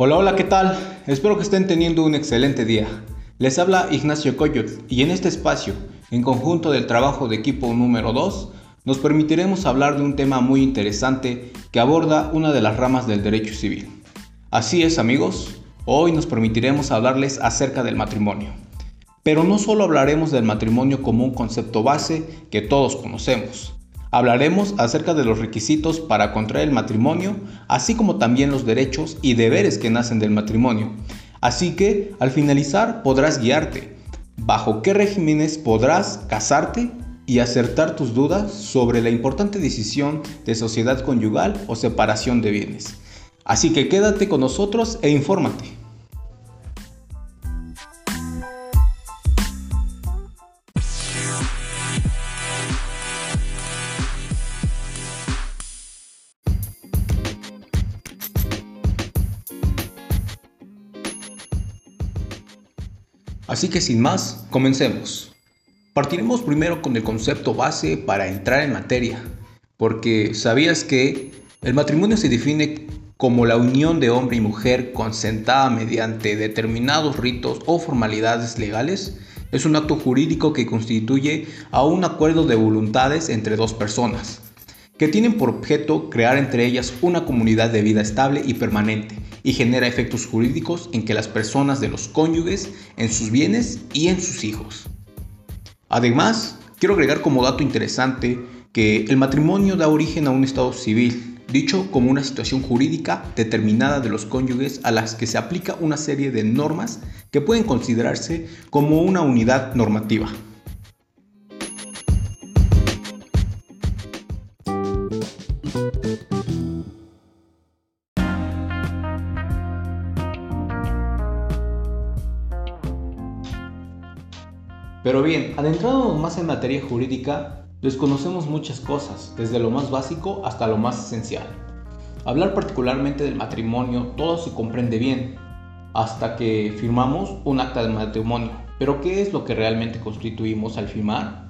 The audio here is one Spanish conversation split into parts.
Hola, hola, ¿qué tal? Espero que estén teniendo un excelente día. Les habla Ignacio Coyot y en este espacio, en conjunto del trabajo de equipo número 2, nos permitiremos hablar de un tema muy interesante que aborda una de las ramas del derecho civil. Así es amigos, hoy nos permitiremos hablarles acerca del matrimonio. Pero no solo hablaremos del matrimonio como un concepto base que todos conocemos, Hablaremos acerca de los requisitos para contraer el matrimonio, así como también los derechos y deberes que nacen del matrimonio. Así que, al finalizar, podrás guiarte. ¿Bajo qué regímenes podrás casarte y acertar tus dudas sobre la importante decisión de sociedad conyugal o separación de bienes? Así que quédate con nosotros e infórmate. Así que sin más, comencemos. Partiremos primero con el concepto base para entrar en materia, porque ¿sabías que el matrimonio se define como la unión de hombre y mujer consentada mediante determinados ritos o formalidades legales? Es un acto jurídico que constituye a un acuerdo de voluntades entre dos personas, que tienen por objeto crear entre ellas una comunidad de vida estable y permanente, y genera efectos jurídicos en que las personas de los cónyuges, en sus bienes y en sus hijos. Además, quiero agregar como dato interesante que el matrimonio da origen a un estado civil, dicho como una situación jurídica determinada de los cónyuges a las que se aplica una serie de normas que pueden considerarse como una unidad normativa. Pero bien, adentrándonos más en materia jurídica, desconocemos muchas cosas, desde lo más básico hasta lo más esencial. Hablar particularmente del matrimonio, todo se comprende bien, hasta que firmamos un acta de matrimonio. Pero ¿qué es lo que realmente constituimos al firmar?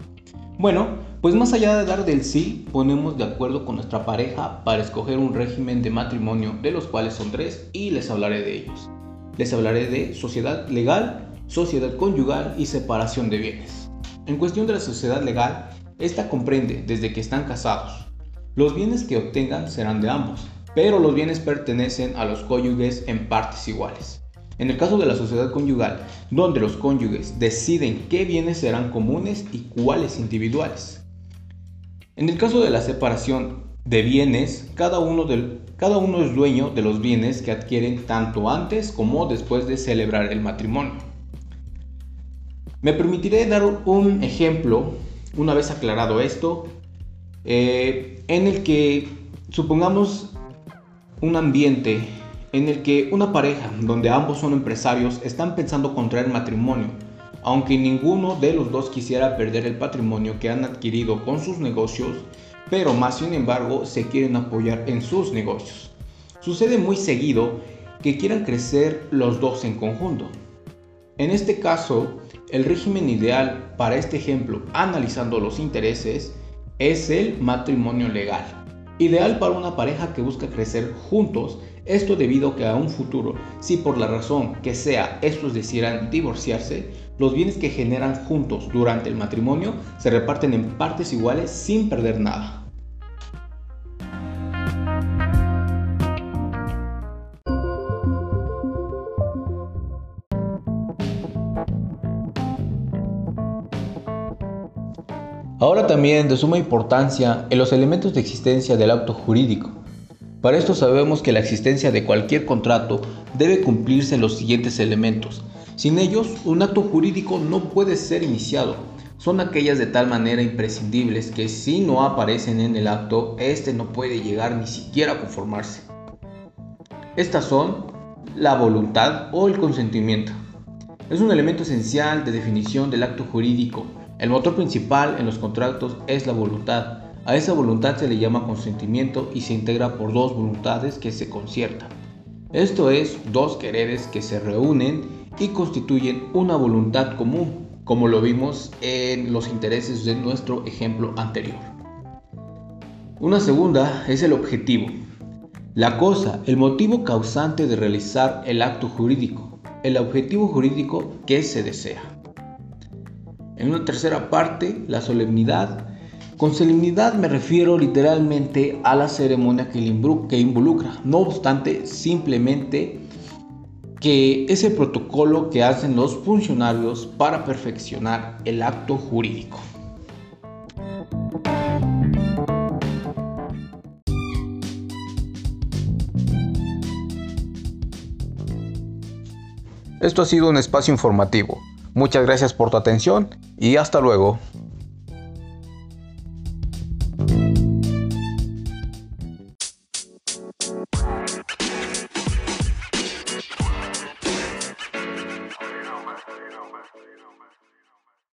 Bueno, pues más allá de dar del sí, ponemos de acuerdo con nuestra pareja para escoger un régimen de matrimonio, de los cuales son tres, y les hablaré de ellos. Les hablaré de sociedad legal, sociedad conyugal y separación de bienes. En cuestión de la sociedad legal, esta comprende desde que están casados. Los bienes que obtengan serán de ambos, pero los bienes pertenecen a los cónyuges en partes iguales. En el caso de la sociedad conyugal, donde los cónyuges deciden qué bienes serán comunes y cuáles individuales. En el caso de la separación de bienes, cada uno, cada uno es dueño de los bienes que adquieren tanto antes como después de celebrar el matrimonio. Me permitiré dar un ejemplo, una vez aclarado esto, eh, en el que supongamos un ambiente en el que una pareja donde ambos son empresarios están pensando contraer matrimonio, aunque ninguno de los dos quisiera perder el patrimonio que han adquirido con sus negocios, pero más sin embargo se quieren apoyar en sus negocios. Sucede muy seguido que quieran crecer los dos en conjunto. En este caso, el régimen ideal para este ejemplo, analizando los intereses, es el matrimonio legal. Ideal para una pareja que busca crecer juntos, esto debido a que a un futuro, si por la razón que sea estos decidieran divorciarse, los bienes que generan juntos durante el matrimonio se reparten en partes iguales sin perder nada. Ahora también de suma importancia en los elementos de existencia del acto jurídico. Para esto sabemos que la existencia de cualquier contrato debe cumplirse los siguientes elementos. Sin ellos, un acto jurídico no puede ser iniciado. Son aquellas de tal manera imprescindibles que si no aparecen en el acto, este no puede llegar ni siquiera a conformarse. Estas son la voluntad o el consentimiento. Es un elemento esencial de definición del acto jurídico el motor principal en los contratos es la voluntad. A esa voluntad se le llama consentimiento y se integra por dos voluntades que se conciertan. Esto es, dos quereres que se reúnen y constituyen una voluntad común, como lo vimos en los intereses de nuestro ejemplo anterior. Una segunda es el objetivo. La cosa, el motivo causante de realizar el acto jurídico, el objetivo jurídico que se desea. En una tercera parte, la solemnidad. Con solemnidad me refiero literalmente a la ceremonia que involucra. No obstante, simplemente que es el protocolo que hacen los funcionarios para perfeccionar el acto jurídico. Esto ha sido un espacio informativo. Muchas gracias por tu atención y hasta luego.